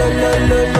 la la la la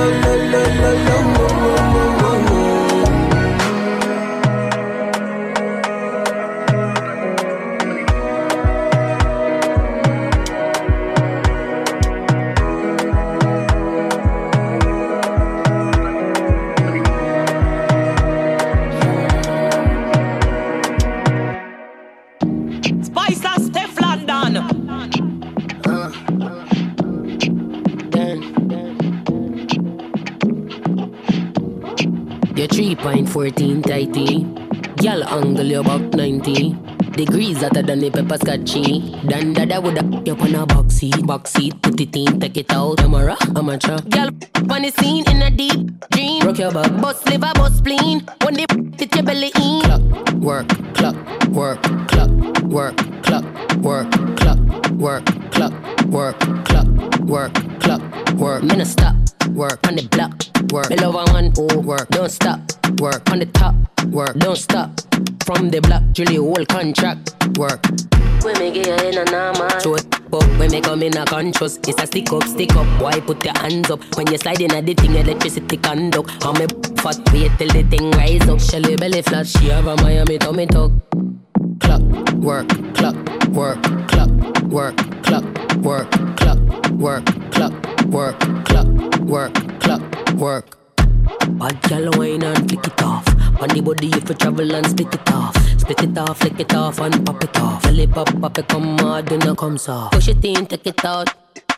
than the pepper scotchy. Dan dada woulda you on a box seat, box seat, put it in, take it out. Camera, amateur. Girl, on the scene in a deep dream. Rock your back, bust liver, bust spleen. When they fit your belly in. Clock, work, clock, work, clock, work, clock, work, clock, work, clock, work, clock, work, clock, work. No stop, work on the block, work. Me love one, oh, work, don't stop, work on the top, work, don't stop. From the block, till Julie, whole contract work. When me get in a normal. So up when me come in a conscious. It's a stick up, stick up. Why put your hands up when you slide in a the thing? Electricity conduct. How me fat wait till the thing rise up. Shelly belly flat, she have a Miami tummy tuck. Clock, work, clock, work, clock, work, clock, work, clock, work, clock, work, clock, work, clock, work. Bad gal wine and flick it off. On the body if you travel and split it off. Split it off, flick it off and pop it off. Belly pop, pop it come hard, then it comes off. Push it in, take it out.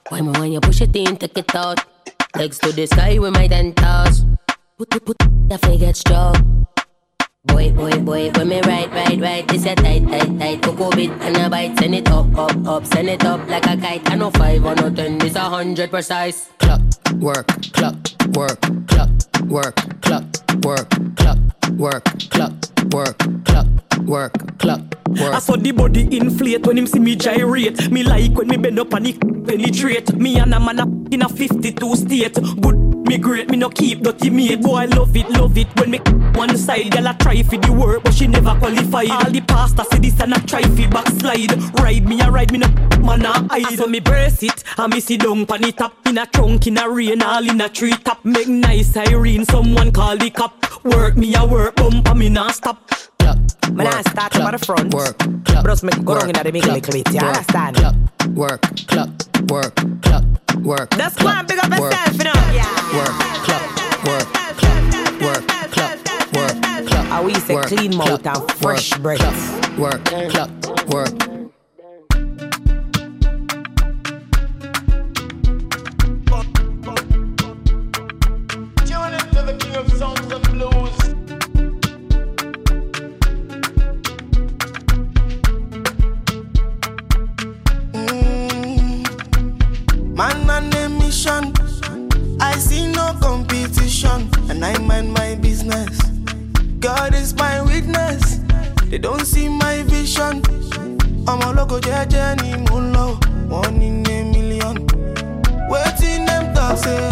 Why me when you push it in, take it out. Legs to the sky with my ten toes. Put, put, put, the figure strong. Boy, boy, boy, when me right, right, right, this a tight, tight, tight. Coco bit and a bite, send it up, up, up, send it up like a kite. I know five or no ten, this a hundred precise. Clock, work, clock, work, clock, work, clock, work, clock, work, clock, work, clock, work, clock. Work. I saw the body inflate when him see me gyrate. Me like when me bend up and he penetrate. Me and a man a in a 52 state. Good me great, me no keep dirty mate. Boy, I love it, love it. When me one side, girl I try for the work, but she never qualified. All the pasta say this and I try for backslide. Ride me, I ride me no man I hide. So me brace it, I me sit down pan it up in a trunk, in a rain, all in a tree top. Make nice Irene, someone call the cop. Work me a work, bump me not stop. Man, I start from the front. Work, clap, Bros make go wrong in the middle little bit. You understand? Clap, work, clap, work, clap, work. That's why I'm big up myself, you know. Yeah. Work, clap, work, clap, work, clap, work, clap. How we say clean mouth and fresh breath. Work, clap, work. God is my witness. They don't see my vision. I'm a local moon low, one in a million. Waiting them talk, say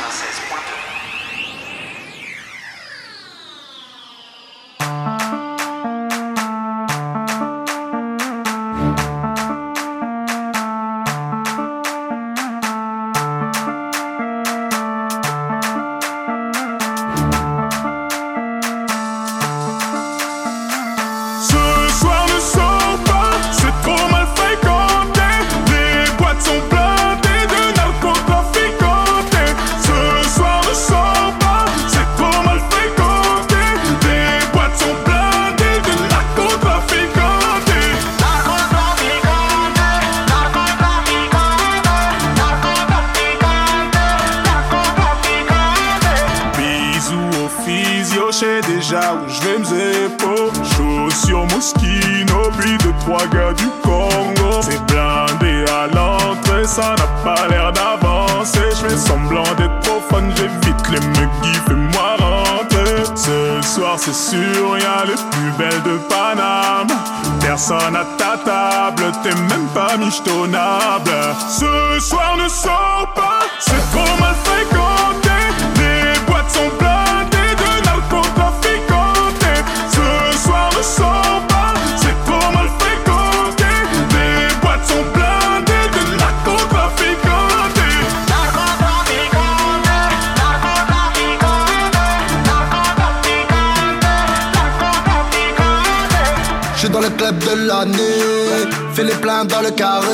club de l'année, fais les pleins dans le carré.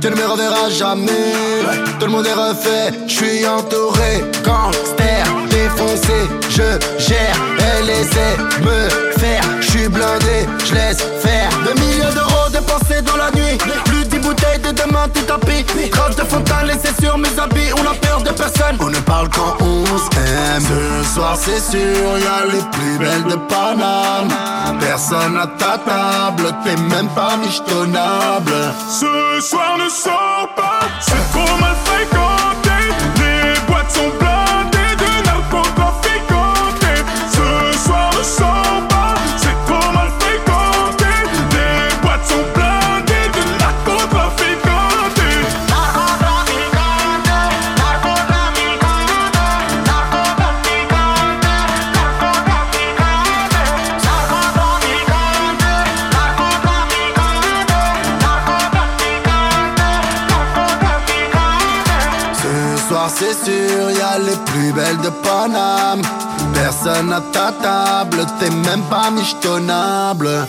Tu ne me reverras jamais. Tout le monde est refait, je suis entouré. Gangster, défoncé, je gère. Elle essaie de me faire, je suis blindé, je laisse faire. Des milliers d'euros dépensés dans la nuit. Plus dix bouteilles de demain, tout tapis. Traces de fontaine laissées sur mes habits. On a peur de personne, on ne parle quand on s'aime. Ce soir, c'est sûr, y'a les plus belles de Paname. Personne à ta table, t'es même pas michetonnable. Ce soir ne sort pas, c'est trop mal fréquenté. Les boîtes sont blindées À ta table, t'es même pas michetonnable.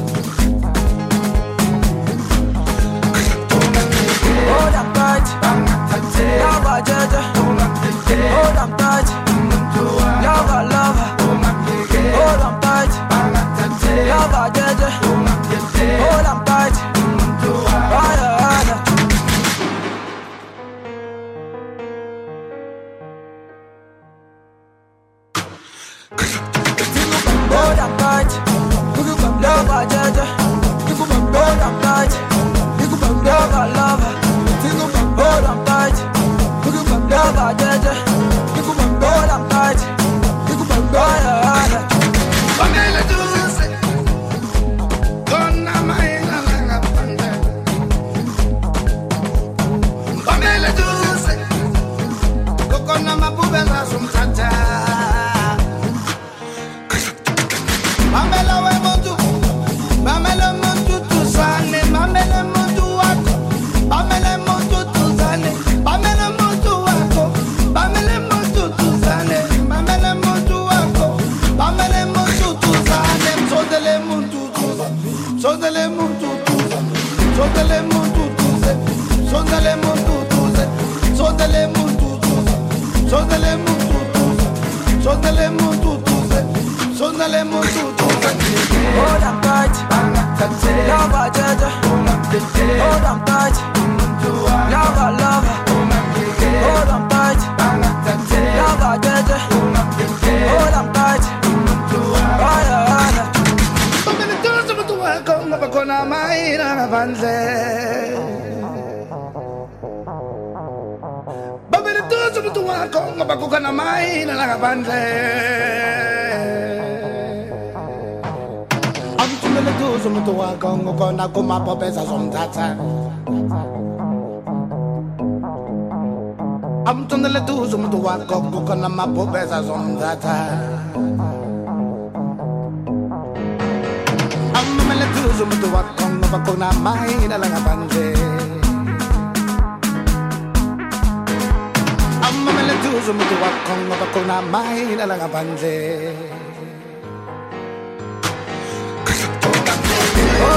tight. Lava Jaja. Hold on tight. Hold on tight. Hold on tight. Sondele muntutuze Hold on tight, lover jaja. Hold on tight, lover lover. Hold on tight, lover jaja. Hold on tight, aya aya. Bamenituzo mtu wako ngapa na maina ngaphandle Bamenituzo mtu wako ngapa kuna maina ngaphandle Tuzo mtu wako ngokona kumapopeza zomthatha. Amthumele tuzo mtu wako ngokona mapopeza zomthatha. Amamele tuzo mtu wako ngoba kuna maina la ngaphandle. Amamele tuzo mtu wako ngoba kuna maina la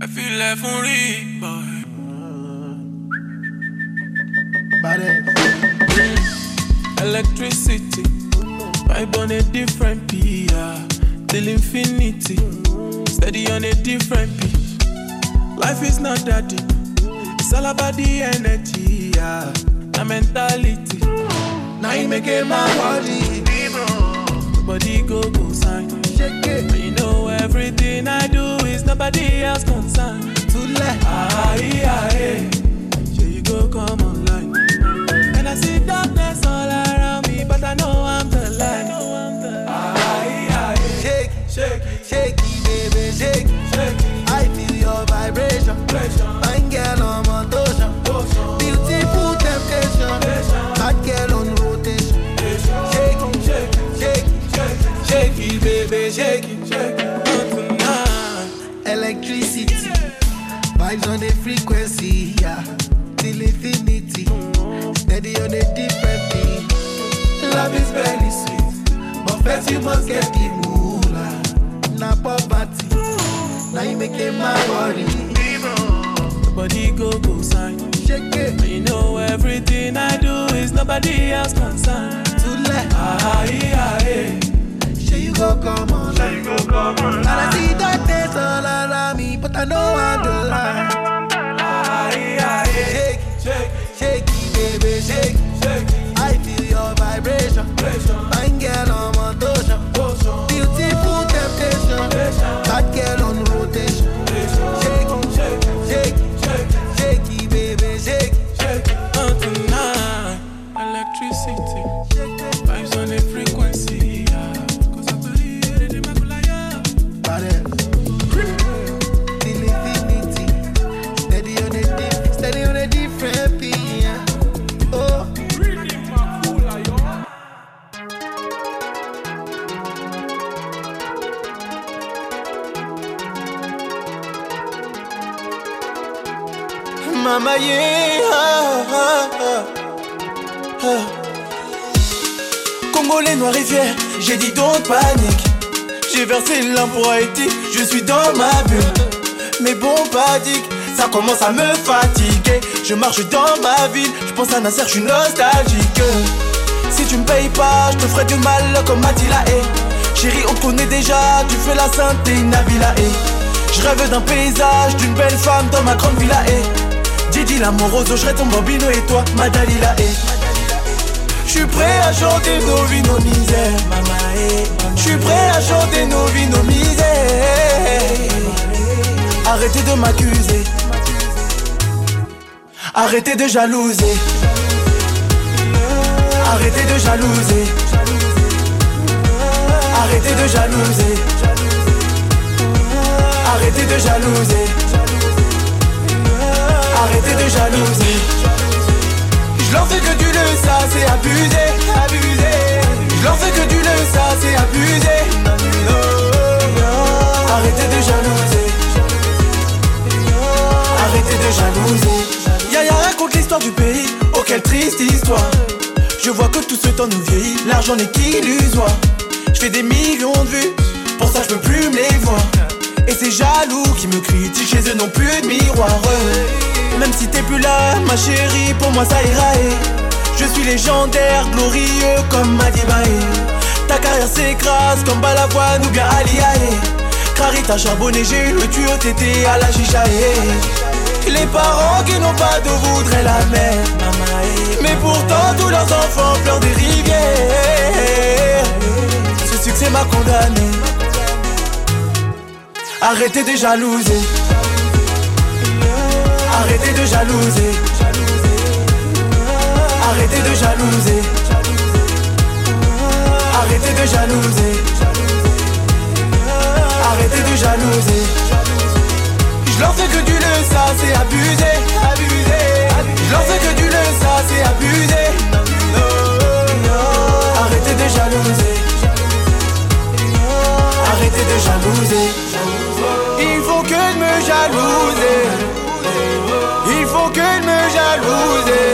I feel like for real, boy. Electricity, vibe on a different PR till infinity. Steady on a different beat. Life is not that deep. It's all about the energy, yeah. The mentality. Now you make it my body. Body go go sign. Shake it. You know everything I do is nobody else concerned. To let ah yeah, yeah. You go come online. And I see darkness all around me, but I know I'm the light. Yeah, yeah. Shake, Shake it, shake it, baby, shake it. shake it. I feel your vibration. Fine girl on motion. Beautiful temptation. Hot girl shake it. shake it. Not tonight. Electricity. Vibes on the frequency, yeah. Till infinity. Steady on a different beat. Love is very sweet. But first you must get the moolah. Na poverty. Now you making my body. Body go go sign. Shake it. You know everything I do is nobody else concerned. To let. Ah yeah, yeah. Sure go come on. Sure you go come on. And I see that darkness all around me, but I know I'm the light. Yeah, yeah. Shake it, Shake shake baby, shake shake. I feel your vibration. Fine girl on motion. Beautiful temptation. Hot girl on rotation. Shake it, shake it, shake it, baby, shake it. Not tonight. Electricity. Vibes j'ai dit don't panique. J'ai versé l'âme pour Haïti, je suis dans ma bulle. Mais bon, padique, ça commence à me fatiguer. Je marche dans ma ville, je pense à Nasser, je suis nostalgique. Si tu me payes pas, je te ferai du mal comme Matila et Chérie, on connaît déjà, tu fais la sainte et Nabila et Je rêve d'un paysage, d'une belle femme dans ma grande villa et Didi l'amoroso, je serai ton bambino et toi, ma Dalila et Je suis prêt à chanter nos vies, nos misères. Je suis prêt à chanter nos vies, nos misères. Arrêtez de m'accuser. Arrêtez de jalouser. Arrêtez de jalouser. Arrêtez de jalouser. Arrêtez de jalouser. Arrêtez de jalouser. Je leur fais que du le ça c'est abusé, abusé. Je leur fais que du le ça c'est abusé. Arrêtez de jalouser. Arrêtez de jalouser. Yaya raconte l'histoire du pays. Oh quelle triste histoire. Je vois que tout ce temps nous vieillit. L'argent n'est qu'illusoire. Je fais des millions de vues. Pour ça je peux plus me les voir. Et c'est jaloux qui me critiquent. Chez eux non plus de miroir. Même si t'es plus là, ma chérie, pour moi ça ira. Je suis légendaire, glorieux comme Madibae. Ta carrière s'écrase comme Balavoine ou bien Aliae. Crary t'a charbonné, j'ai le tuyau, t'étais à la chicha. Les parents qui n'ont pas d'eau voudraient la mer. Mais pourtant, tous leurs enfants pleurent des rivières. Ce succès m'a condamné. Arrêtez de jalouser. Arrêtez de jalouser. Arrêtez de jalouser. Arrêtez de jalouser. Arrêtez de jalouser. Je leur fais que du le ça c'est abusé, abusé. Je leur fais que du le ça c'est abusé. Arrêtez de jalouser. Arrêtez de jalouser. Il faut que de me jalouser. Il faut que me jalouser.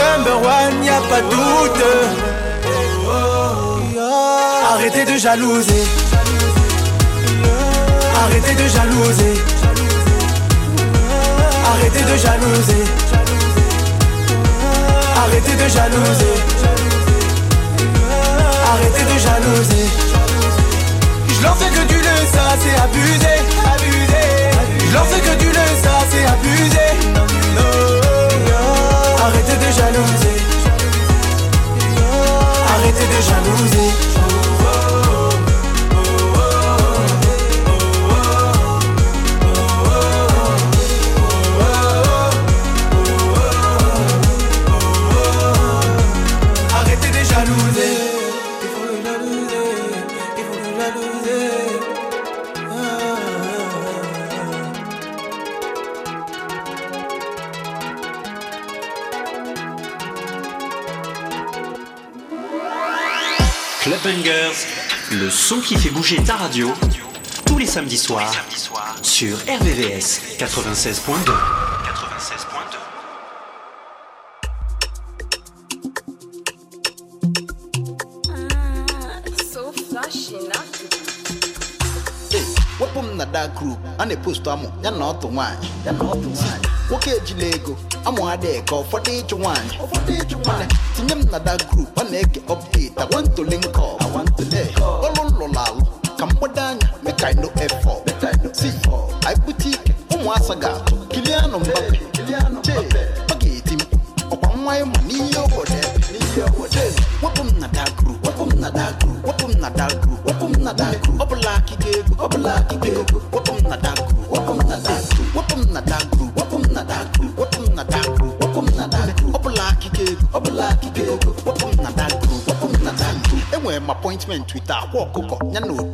Number one, y a pas de doute. Arrêtez de jalouser. Arrêtez de jalouser. Arrêtez de jalouser. Arrêtez de jalouser. Arrêtez de jalouser. Je leur fais que du le ça c'est abusé, abusé. Je leur que du le ça c'est abusé. Arrêtez de jalouser. Arrêtez de jalouser. Le son qui fait bouger ta radio, tous les samedis soirs, sur RVVS 96.2. So flashy, not wepụ m na dark group a na-epostu amụ ya na ọtụ nwaanyị nwoke ejila ego amụ adịghị ka ụfọdụ ịchụ nwaanyị. Tinye m na dark group a na-eke update awantole nkọ ọlụ lụrụ alụ ka mgbado anya make I no effort. Si anyị bute ike ụmụasa ga-atụ kilianụ mbape attachment with a walk cook up, no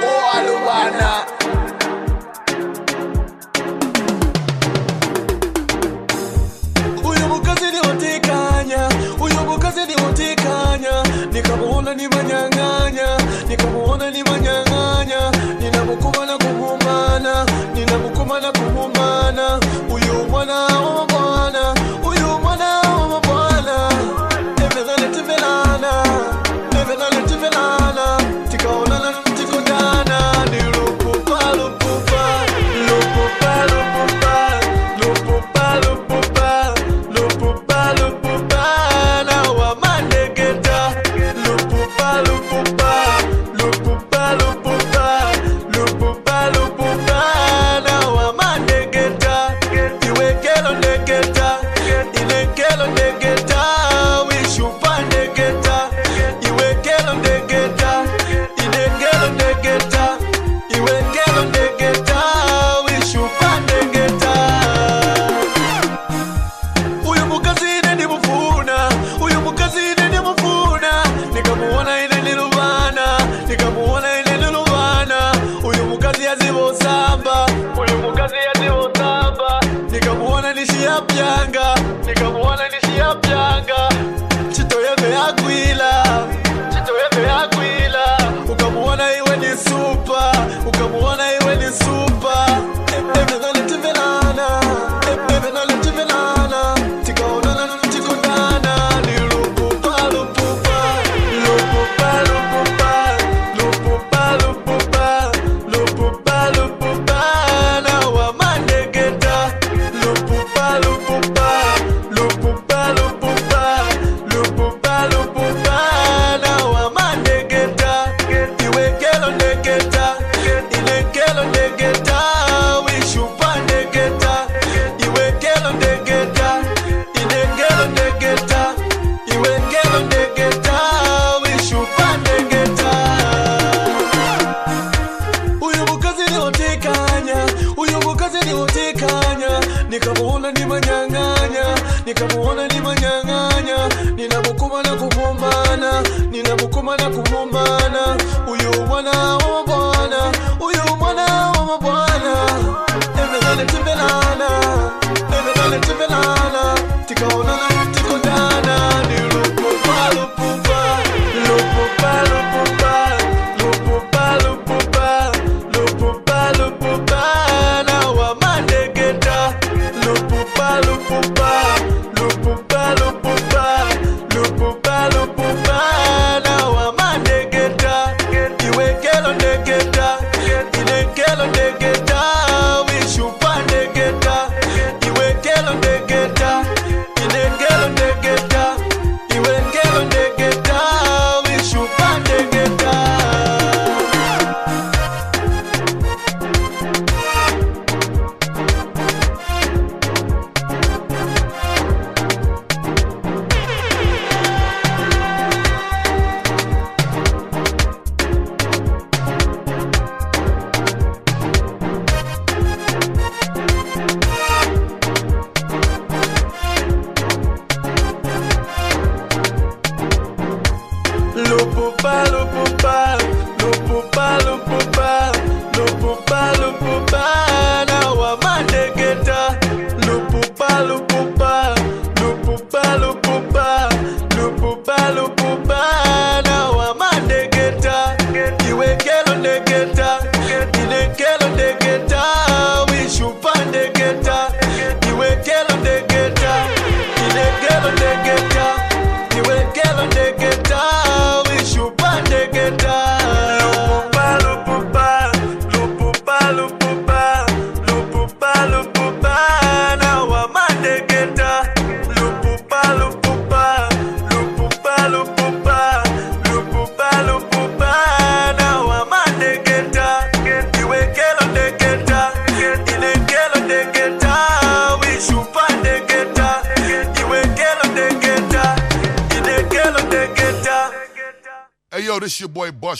kuoaluwana uyu mukazi niwotekanya uyu mukazi niwotekanya nikamuona nimanyang'anya nikamuona nimanyang'anya. Ninamukumana kugumbana ninamukumana kugumbana uyu mwana o bwana uyu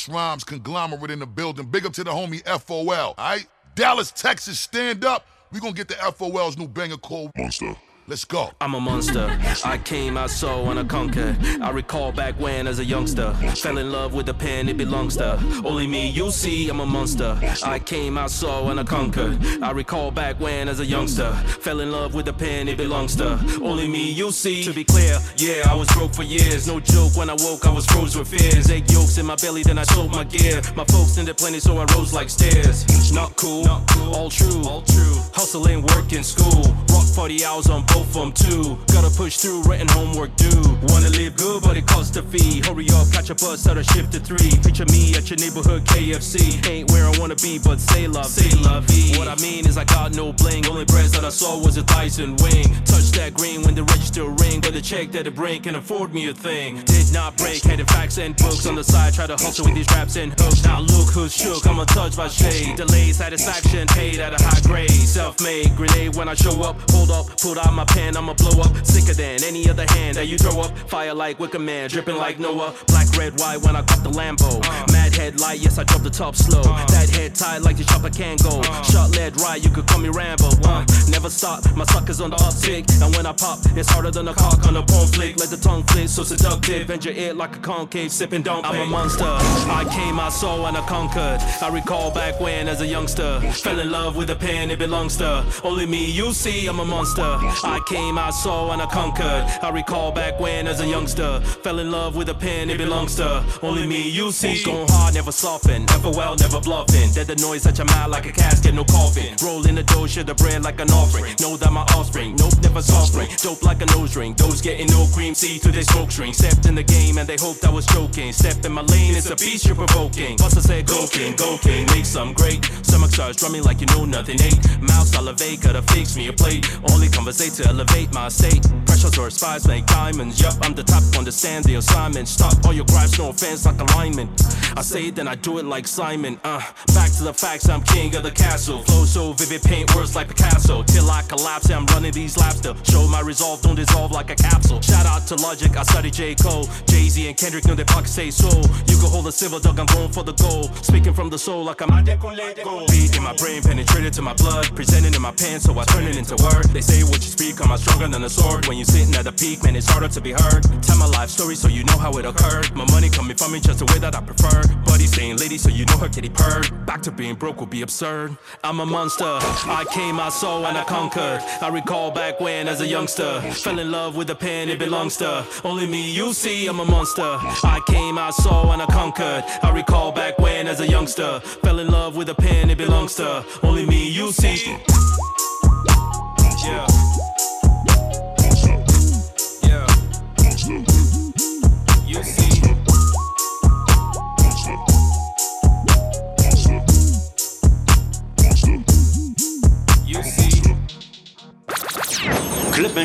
Rhymes conglomerate in the building. Big up to the homie FOL, all right? Dallas, Texas, stand up. we going to get the FOL's new banger called Monster. Let's go. I'm a monster. I came, I saw, and I conquered. I recall back when, as a youngster, fell in love with the pen, it belongs to only me. You see, I'm a monster. I came, I saw, and I conquered. I recall back when, as a youngster, fell in love with the pen, it belongs to only me. You see, to be clear, yeah, I was broke for years. No joke, when I woke, I was froze with fears. Egg yolks in my belly, then I sold my gear. My folks in needed plenty, so I rose like stairs. Not cool, all true, all true. Hustling, work in school. Rock 40 hours on both of them too. Gotta push through, written homework due. Wanna live good, but it costs a fee. Hurry up, catch a bus out of shift to three. Picture me at your neighborhood KFC. Ain't where I wanna be, but say love, say love. What I mean is I got no bling. Only breast that I saw was a Tyson wing. Touch that green when the register ring, but the check that it bring can afford me a thing. Did not break, had the facts and books on the side. Try to hustle with these raps and hooks. Now look who's shook. I'm untouched by shade. Delay satisfaction, paid at a high grade. Self-made grenade when I show up. Hold up, pulled out my pen, I'ma blow up. Sicker than any other hand that you throw up. Fire like Wicker Man, dripping like Noah. Black, red, white when I got the Lambo. Mad headlight, yes I drop the top slow. That head tied like the chopper can go. Shot lead right, you could call me Rambo. Uh, never stop, my suckers on the uptick. And when I pop, it's harder than a cock on a porn flick. Let the tongue flick, so seductive. Bend your ear like a concave, sipping don't I'm a monster. I came, I saw, and I conquered. I recall back when, as a youngster, fell in love with a pen, it belongs to only me. You see, I'm a monster. I came, I saw, and I conquered. I recall back when, as a youngster, fell in love with a pen, it belongs to only me. You see, going hard, never soften, never well, never bluffing. Dead the noise at your mouth like a casket, no coffin. Rolling the dough, share the bread like an offering. Know that my offspring, nope, never soft ring. Dope like a nose ring. Those getting no cream, see through their smoke string. Stepped in the game and they hoped I was joking. Stepped in my lane, it's a beast you're provoking. Buster said, Go king, go king, make some great. Stomach starts drumming like you know nothing ain't. Mouth salivate, gotta fix me a plate. Only conversate elevate my state. Pressures or spies make diamonds. Yup, I'm the type to understand the assignment. Stop all your gripes, no offense, like alignment. I say it, then I do it like Simon. Uh, back to the facts, I'm king of the castle. Flow so vivid, paint words like Picasso. Till I collapse, I'm running these laps to show my resolve, don't dissolve like a capsule. Shout out to Logic, I study J. Cole. Jay Z and Kendrick know their pockets say so. You can hold a silver dog, I'm going for the gold. Speaking from the soul like I'm Beat in my brain, penetrated to my blood. Presented in my pen, so I turn it into word. They say what you speak, I'm stronger than a sword. When you're sitting at the peak, man, it's harder to be heard. Tell my life story so you know how it occurred. My money coming from me just the way that I prefer. Buddy saying lady, so you know her kitty purred. Back to being broke would be absurd. I'm a monster. I came, I saw, and I conquered. I recall back when, as a youngster, fell in love with a pen, it belongs to only me. You see, I'm a monster. I came, I saw, and I conquered. I recall back when, as a youngster, fell in love with a pen, it belongs to only me. You see. Yeah.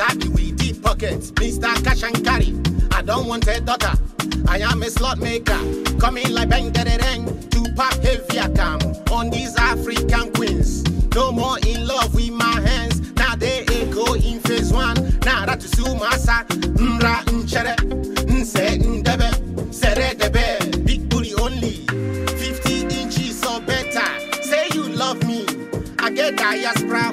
Okay, exactly we deep pockets, Mr. Cash and Carry. I don't want a daughter. I am a slot maker, coming like bang da dang to pop heavier cam on these African queens. No more in love with my hands. Now they echo in phase one. Now that is masa, mra nchere, nse ndebe, sere debe, big booty only, 50 inches or better. Say you love me, I get diaspora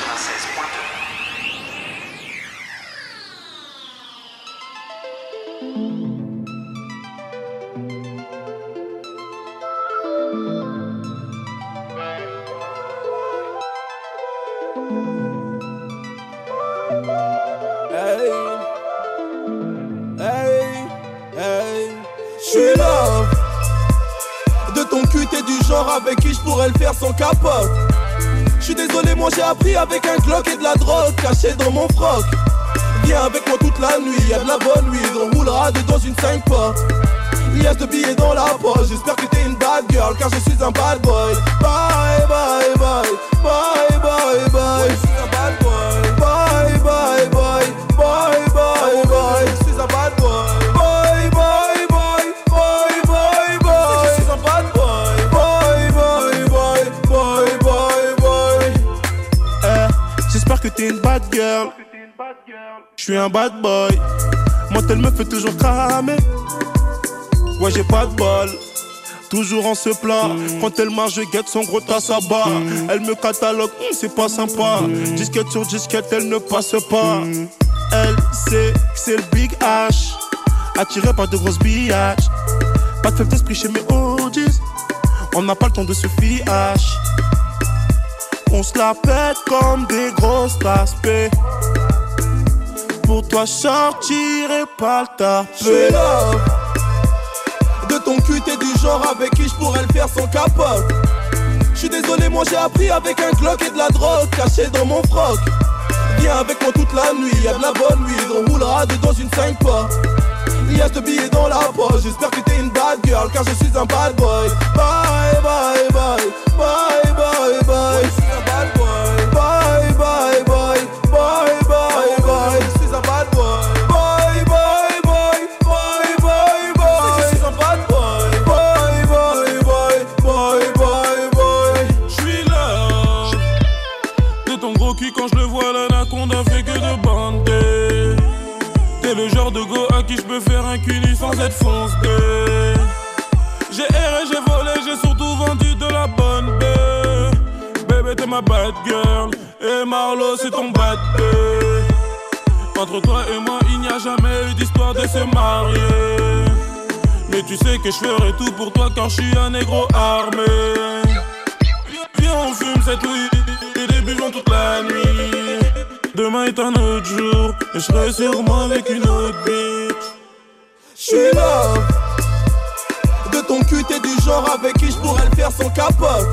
du genre avec qui je pourrais le faire sans capote. Je suis désolé, moi j'ai appris avec un Glock et de la drogue cachée dans mon froc. Viens avec moi toute la nuit, y'a de la bonne nuit, on roulera dedans une 5 pas. Il y a ce billet dans la poche, j'espère que t'es une bad girl car je suis un bad boy. Bye bye bye, bye bye bye. Girl. Je suis un bad boy. Moi, elle me fait toujours cramer. Ouais, j'ai pas de bol. Toujours en se plat. Quand elle marche, je guette son gros tasse à bas. Elle me catalogue, hum, c'est pas sympa. Disquette sur disquette, elle ne passe pas. Elle sait que c'est le Big H. Attiré par de grosses billages. Pas de faible d'esprit chez mes OGs. On n'a pas le temps de se fiache. On se la pète comme des grosses taspées. Pour toi, sortir et pas le taper. De ton cul, t'es du genre avec qui je pourrais le faire sans capote. Je suis désolé, moi j'ai appris avec un Glock et de la drogue cachée dans mon froc. Viens avec moi toute la nuit, y'a de la bonne nuit, on roulera dedans une 5 pas. Il y a ce billet dans la poche, j'espère que t'es une bad girl car je suis un bad boy. Bye bye bye, bye bye bye. J'ai erré, j'ai volé, j'ai surtout vendu de la bonne bœuf. Bébé, t'es ma bad girl. Et Marlo, c'est ton bad bœuf. Entre toi et moi, il n'y a jamais eu d'histoire de se marier. Mais tu sais que je ferai tout pour toi car je suis un négro armé. Viens, on fume cette weed et buvons toute la nuit. Demain est un autre jour et je serai sûrement avec une autre bitch. Je suis là. De ton cul, t'es du genre avec qui je pourrais le faire sans capote.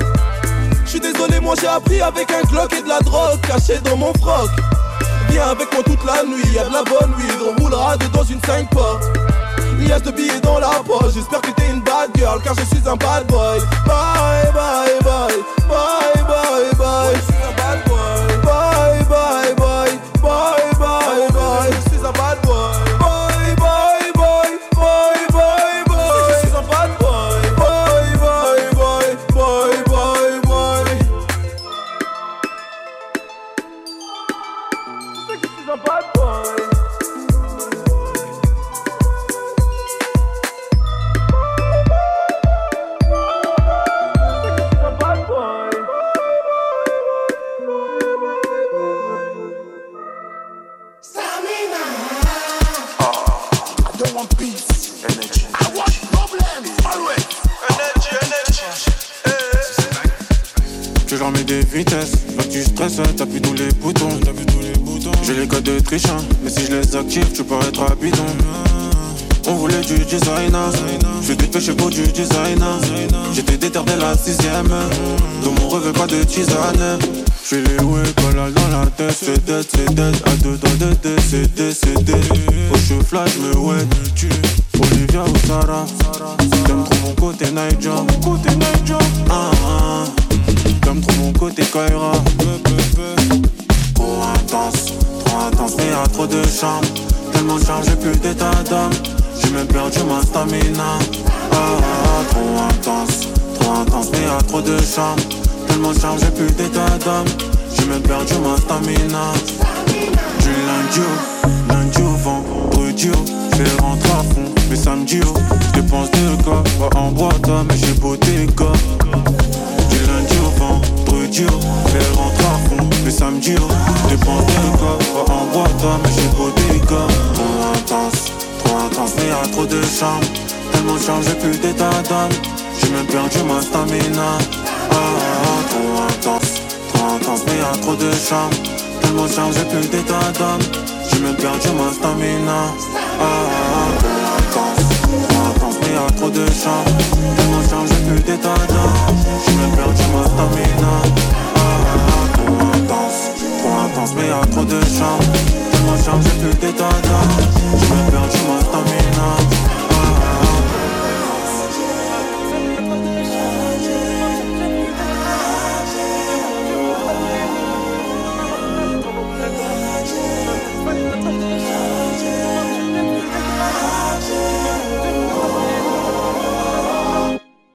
Je suis désolé, moi j'ai appris avec un Glock et de la drogue cachée dans mon froc. Viens avec moi toute la nuit, y'a de la bonne nuit, on roulera dedans une 5 pas. Il y a ce billet dans la poche, j'espère que t'es une bad girl car je suis un bad boy. Bye bye, bye bye j'en mets des vitesses, je vois que tu stresses, t'appuies tous les boutons. J'ai les codes de trichant, mais si je les active, tu à bidon. On voulait du designer, je suis dépêché pour du designer. J'étais déter dès la sixième, dans mon rêve pas de tisane. Je les ouais, collage dans la tête, c'est dead, c'est dead. À deux doigts de décédé, c'est dead. Au cheveux flash, me ouais. Olivia ou Sarah, t'aimes trop mon côté Niger. Côté Niger. Ah, ah. T'aimes trop mon côté Kaira. Trop intense, trop intense, mais y'a trop de charme. Tellement chargé, plus d'état d'âme. J'ai même perdu ma stamina. Ah, ah, trop intense, trop intense, mais y'a trop de charme. Tellement chargé, plus d'état d'âme. J'ai même perdu ma stamina. Du lundi au, lundi au vendredi au, j'fais rentrer à fond. Mais samedi au, j'dépense deux gars. Pas en boîte, mais j'ai beau des vendredi au, j'fais rentrer à fond. Mais samedi au, j'dépense deux gars. En boîte, mais j'ai beau des. Trop intense, trop intense, mais y'a trop de charme. Tellement chargé, plus d'état d'âme. J'ai même perdu ma stamina. Ah, ah, ah, trop intense, trop intense, mais y'a trop de charme. Tellement chargé, plus d'état d'âme. J'ai même perdu ma stamina. Ah, y'a trop de chants Émotion, j'ai plus d'étonnant J'suis même perdu ma stamina. Ah, Trop intense, trop intense mais y'a trop de chants Émotion, j'ai plus d'étonnant J'suis même perdu ma stamina.